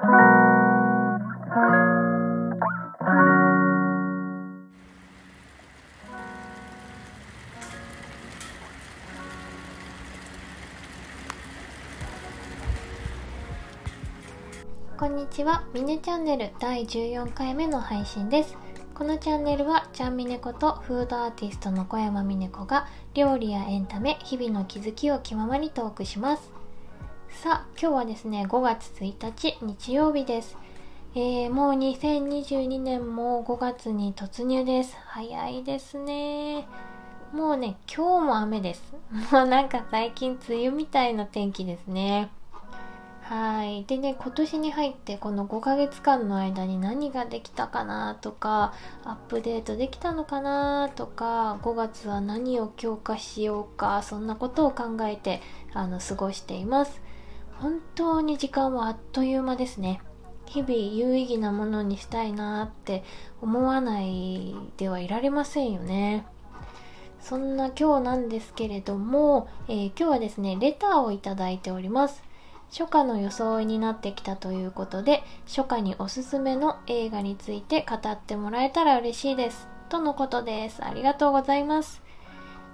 こんにちは、ミネチャンネル第14回目の配信です。このチャンネルは、ちゃんみねことフードアーティストの小山みね子が料理やエンタメ、日々の気づきを気ままにトークします。さあ、今日はですね、5月1日日曜日です。えー、もう2022年も5月に突入です。早いですね。もうね、今日も雨です。もうなんか最近梅雨みたいな天気ですね。はい。でね、今年に入ってこの5ヶ月間の間に何ができたかなとか、アップデートできたのかなとか、5月は何を強化しようか、そんなことを考えて、あの、過ごしています。本当に時間はあっという間ですね。日々有意義なものにしたいなって思わないではいられませんよね。そんな今日なんですけれども、えー今日はですね、レターをいただいております。初夏の装いになってきたということで、初夏におすすめの映画について語ってもらえたら嬉しいです。とのことです。ありがとうございます。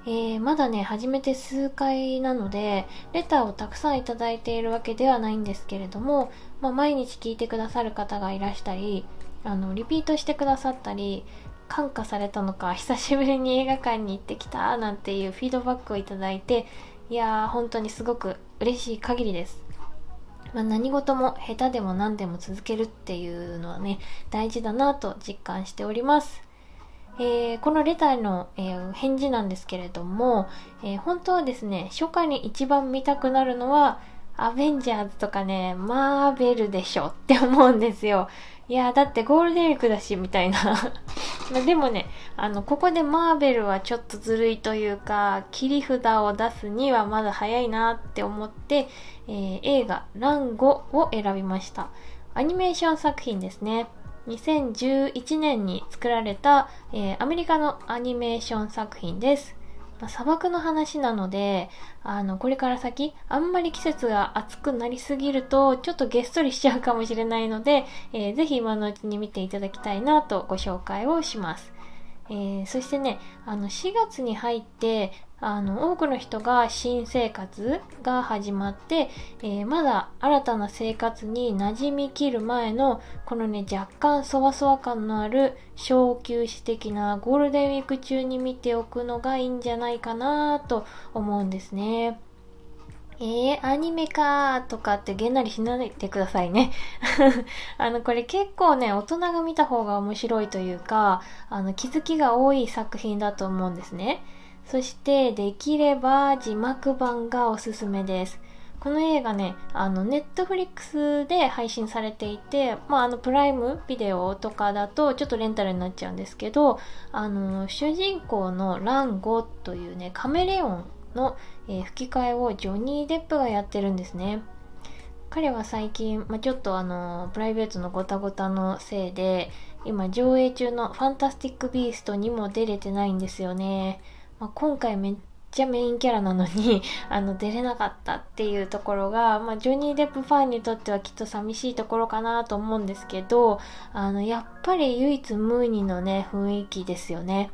えーまだね、始めて数回なので、レターをたくさんいただいているわけではないんですけれども、まあ、毎日聞いてくださる方がいらしたり、あの、リピートしてくださったり、感化されたのか、久しぶりに映画館に行ってきた、なんていうフィードバックをいただいて、いやー、本当にすごく嬉しい限りです。まあ、何事も下手でも何でも続けるっていうのはね、大事だなと実感しております。えーこのレターの、えー返事なんですけれども、えー本当はですね、初夏に一番見たくなるのは、アベンジャーズとかね、マーベルでしょって思うんですよ。いやーだってゴールデンウィークだし、みたいな。までもね、あの、ここでマーベルはちょっとずるいというか、切り札を出すにはまだ早いなって思って、えー映画、ランゴを選びました。アニメーション作品ですね。2011年に作られた、えーアメリカのアニメーション作品です。まあ砂漠の話なので、あの、これから先、あんまり季節が暑くなりすぎると、ちょっとげっそりしちゃうかもしれないので、えーぜひ今のうちに見ていただきたいなとご紹介をします。えーそしてね、あの、4月に入って、あの、多くの人が新生活が始まって、えーまだ新たな生活に馴染みきる前の、このね、若干そわそわ感のある小休止的なゴールデンウィーク中に見ておくのがいいんじゃないかなと思うんですね。えー、アニメかーとかってげんなりしないでくださいね。あの、これ結構ね、大人が見た方が面白いというか、あの、気づきが多い作品だと思うんですね。そして、できれば字幕版がおすすめです。この映画ね、あの、ネットフリックスで配信されていて、まあ、あの、プライムビデオとかだとちょっとレンタルになっちゃうんですけど、あの、主人公のランゴというね、カメレオンの、えー吹き替えをジョニー・デップがやってるんですね。彼は最近、まあ、ちょっとあの、プライベートのごたごたのせいで、今上映中のファンタスティック・ビーストにも出れてないんですよね。まあ、今回めっちゃメインキャラなのに、あの、出れなかったっていうところが、まあ、ジョニー・デップファンにとってはきっと寂しいところかなと思うんですけど、あの、やっぱり唯一無二のね、雰囲気ですよね。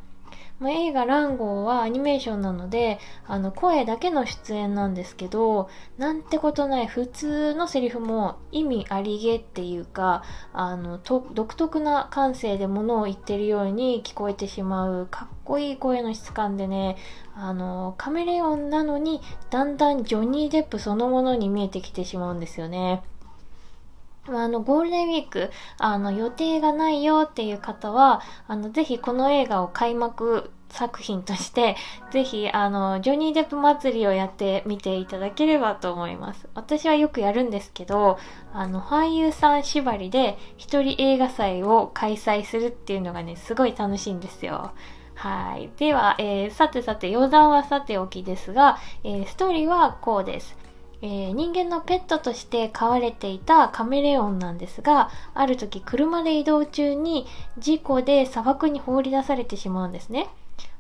まあ、映画ランゴーはアニメーションなので、あの、声だけの出演なんですけど、なんてことない普通のセリフも意味ありげっていうか、あの、独特な感性でものを言ってるように聞こえてしまう、かっこいい声の質感でね、あの、カメレオンなのに、だんだんジョニー・デップそのものに見えてきてしまうんですよね。あの、ゴールデンウィーク、あの、予定がないよっていう方は、あの、ぜひこの映画を開幕作品として、ぜひ、あの、ジョニー・デップ祭りをやってみていただければと思います。私はよくやるんですけど、あの、俳優さん縛りで一人映画祭を開催するっていうのがね、すごい楽しいんですよ。はい。では、えーさてさて、余談はさておきですが、えーストーリーはこうです。えー人間のペットとして飼われていたカメレオンなんですが、ある時車で移動中に事故で砂漠に放り出されてしまうんですね。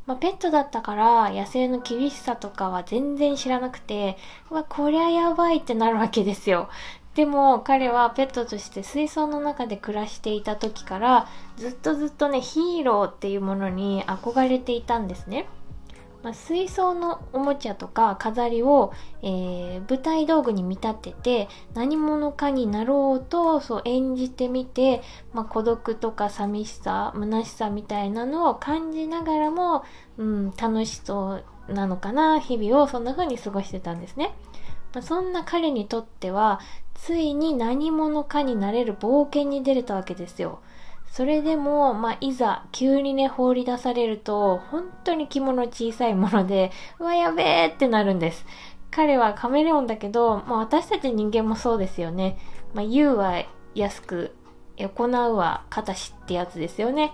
まあ、ペットだったから野生の厳しさとかは全然知らなくて、うわ、こりゃやばいってなるわけですよ。でも彼はペットとして水槽の中で暮らしていた時からずっとずっとねヒーローっていうものに憧れていたんですね。まあ、水槽のおもちゃとか飾りを、えー、舞台道具に見立てて何者かになろうとそう演じてみて、まあ、孤独とか寂しさ虚しさみたいなのを感じながらも、うん、楽しそうなのかな日々をそんな風に過ごしてたんですね。まあ、そんな彼にとってはついに何者かになれる冒険に出れたわけですよ。それでも、まあ、いざ、急にね、放り出されると、本当に着物小さいもので、うわ、やべえってなるんです。彼はカメレオンだけど、まあ、私たち人間もそうですよね。まあ、言うは安く、行うは形ってやつですよね。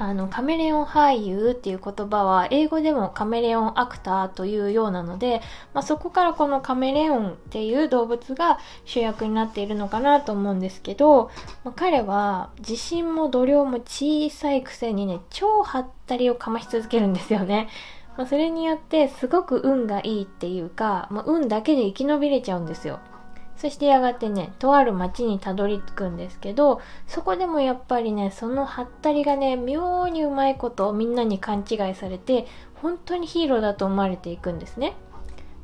あの、カメレオン俳優っていう言葉は、英語でもカメレオンアクターというようなので、まあ、そこからこのカメレオンっていう動物が主役になっているのかなと思うんですけど、まあ、彼は自信も度量も小さいくせにね、超ハったりをかまし続けるんですよね。まあ、それによってすごく運がいいっていうか、ま、運だけで生き延びれちゃうんですよ。そしてやがてね、とある町にたどり着くんですけど、そこでもやっぱりね、そのハったりがね、妙にうまいことをみんなに勘違いされて、本当にヒーローだと思われていくんですね。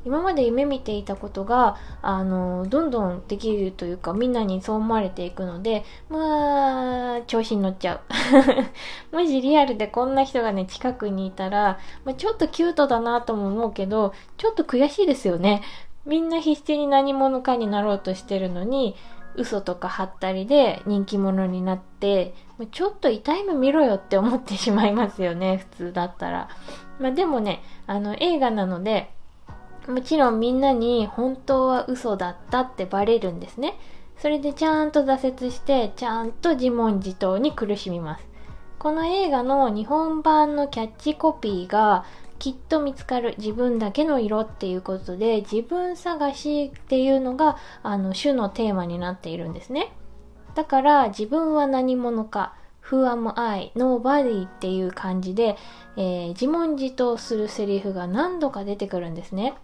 今まで夢見ていたことが、あの、どんどんできるというか、みんなにそう思われていくので、まあ、調子に乗っちゃう。もしリアルでこんな人がね、近くにいたら、まあ、ちょっとキュートだなとも思うけど、ちょっと悔しいですよね。みんな必死に何者かになろうとしてるのに、嘘とか貼ったりで人気者になって、ちょっと痛い目見ろよって思ってしまいますよね、普通だったら。まあでもね、あの映画なので、もちろんみんなに本当は嘘だったってバレるんですね。それでちゃんと挫折して、ちゃんと自問自答に苦しみます。この映画の日本版のキャッチコピーが、きっと見つかる自分だけの色っていうことで自分探しっていうのがあの主のテーマになっているんですねだから自分は何者か Who am I? Nobody っていう感じで、えー、自問自答するセリフが何度か出てくるんですね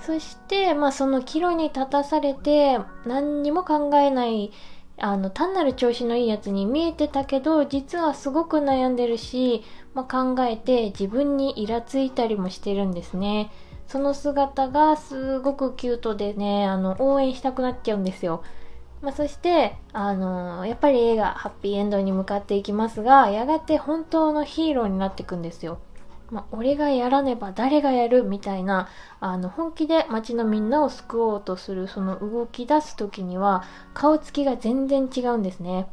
そして、まあ、その岐路に立たされて何にも考えないあの単なる調子のいいやつに見えてたけど実はすごく悩んでるし、まあ、考えて自分にイラついたりもしてるんですね。その姿がすごくキュートでねあの応援したくなっちゃうんですよ、まあ、そしてあのやっぱり映画ハッピーエンドに向かっていきますがやがて本当のヒーローになっていくんですよ。まあ、俺がやらねば誰がやるみたいなあの本気で街のみんなを救おうとするその動き出す時には顔つきが全然違うんですね。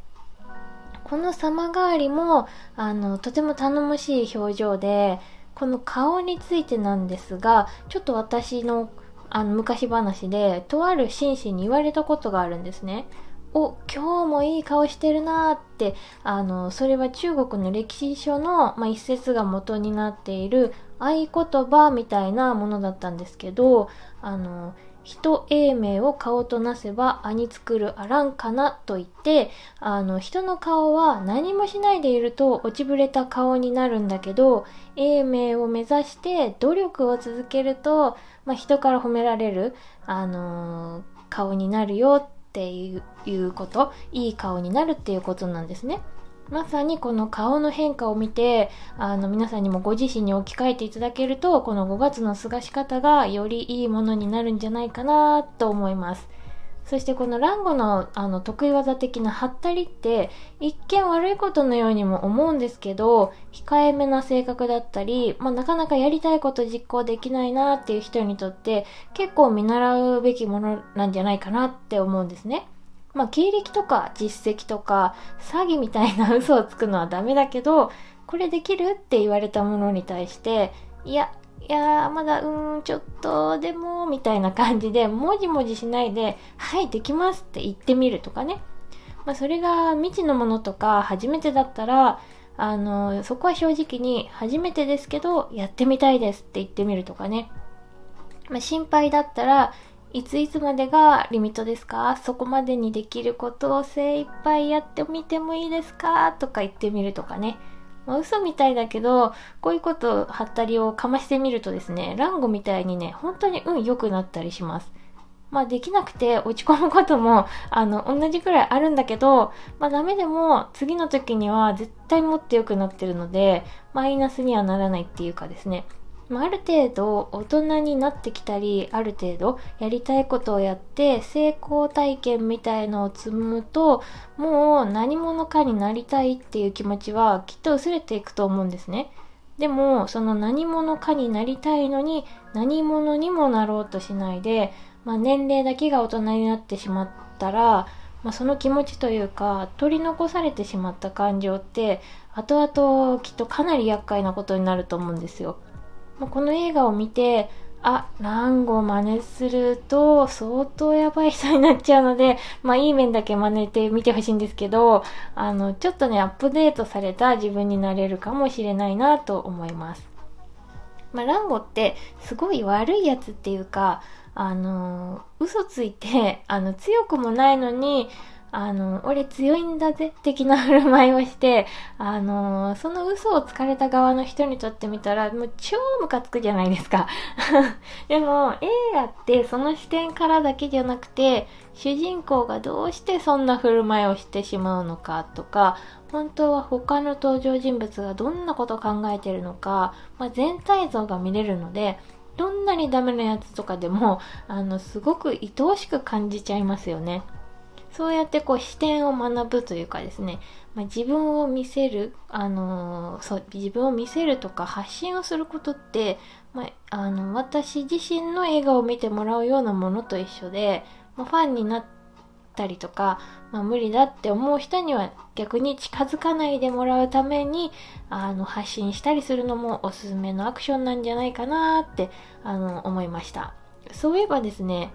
この様変わりもあのとても頼もしい表情でこの顔についてなんですがちょっと私のあの昔話でとある紳士に言われたことがあるんですね。お、今日もいい顔してるなーって、あの、それは中国の歴史書の、まあ、一節が元になっている合言葉みたいなものだったんですけど、あの、人英名を顔となせば兄作るあらんかなと言って、あの、人の顔は何もしないでいると落ちぶれた顔になるんだけど、英名を目指して努力を続けると、まあ、人から褒められる、あのー、顔になるよっていうこといい顔になるっていうことなんですね。まさにこの顔の変化を見てあの皆さんにもご自身に置き換えていただけるとこの5月の過ごし方がよりいいものになるんじゃないかなと思います。そしてこのランゴのあの得意技的なハったりって一見悪いことのようにも思うんですけど控えめな性格だったり、まあ、なかなかやりたいこと実行できないなっていう人にとって結構見習うべきものなんじゃないかなって思うんですね。まあ、経歴とか実績とか詐欺みたいな嘘をつくのはダメだけどこれできるって言われたものに対していやいやー、まだ、うーん、ちょっと、でも、みたいな感じで、もじもじしないで、はい、できますって言ってみるとかね。まあ、それが未知のものとか、初めてだったら、あの、そこは正直に、初めてですけど、やってみたいですって言ってみるとかね。まあ、心配だったら、いついつまでがリミットですか？そこまでにできることを精一杯やってみてもいいですか？とか言ってみるとかね。まあ、嘘みたいだけど、こういうこと、はったりをかましてみるとですね、ランゴみたいにね、本当に運良くなったりします。まあできなくて落ち込むことも、あの、同じくらいあるんだけど、まあダメでも次の時には絶対もっと良くなってるので、マイナスにはならないっていうかですね。まあ、ある程度大人になってきたり、ある程度やりたいことをやって成功体験みたいのを積むと、もう何者かになりたいっていう気持ちはきっと薄れていくと思うんですね。でも、その何者かになりたいのに何者にもなろうとしないで、まあ、年齢だけが大人になってしまったら、まあ、その気持ちというか取り残されてしまった感情って後々きっとかなり厄介なことになると思うんですよ。まあ、この映画を見てあ、ランゴ真似すると相当やばい人になっちゃうので、まあいい面だけ真似てみてほしいんですけど、あの、ちょっとね、アップデートされた自分になれるかもしれないなと思います。まあランゴってすごい悪いやつっていうか、あの、嘘ついて、あの、強くもないのに、あの、俺強いんだぜ、的な 振る舞いをして、あの、その嘘をつかれた側の人にとってみたら、もう超ムカつくじゃないですか。でも、映画ってその視点からだけじゃなくて、主人公がどうしてそんな振る舞いをしてしまうのかとか、本当は他の登場人物がどんなこと考えてるのか、まあ、全体像が見れるので、どんなにダメなやつとかでも、あの、すごく愛おしく感じちゃいますよね。そうやってこう視点を学ぶというかですね、まあ、自分を見せる、あのー、そう、自分を見せるとか発信をすることって、まあ、あの、私自身の映画を見てもらうようなものと一緒で、まあ、ファンになったりとか、まあ、無理だって思う人には逆に近づかないでもらうために、あの、発信したりするのもおすすめのアクションなんじゃないかなって、あの、思いました。そういえばですね、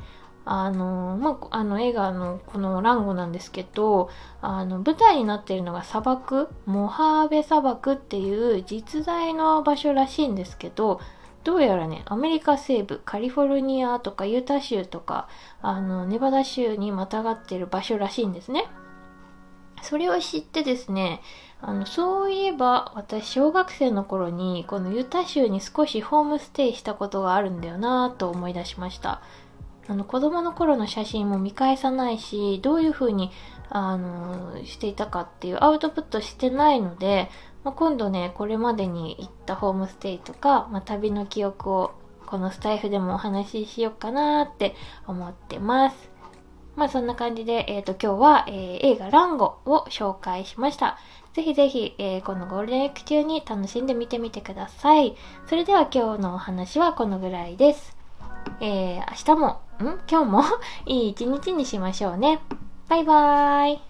あの、まあ、あの映画のこのランゴなんですけど、あの、舞台になっているのが砂漠、モハーベ砂漠っていう実在の場所らしいんですけど、どうやらね、アメリカ西部、カリフォルニアとかユタ州とか、あの、ネバダ州にまたがっている場所らしいんですね。それを知ってですね、あの、そういえば私小学生の頃にこのユタ州に少しホームステイしたことがあるんだよなぁと思い出しました。あの子供の頃の写真も見返さないし、どういう風に、あの、していたかっていうアウトプットしてないので、まあ、今度ね、これまでに行ったホームステイとか、まあ、旅の記憶をこのスタイフでもお話ししようかなって思ってます。まあそんな感じで、えっ、ー、と今日は、えー、映画ランゴを紹介しました。ぜひぜひ、えー、このゴールデンウィーク中に楽しんでみてみてください。それでは今日のお話はこのぐらいです。えー、明日も、ん？今日も いい一日にしましょうね。バイバーイ。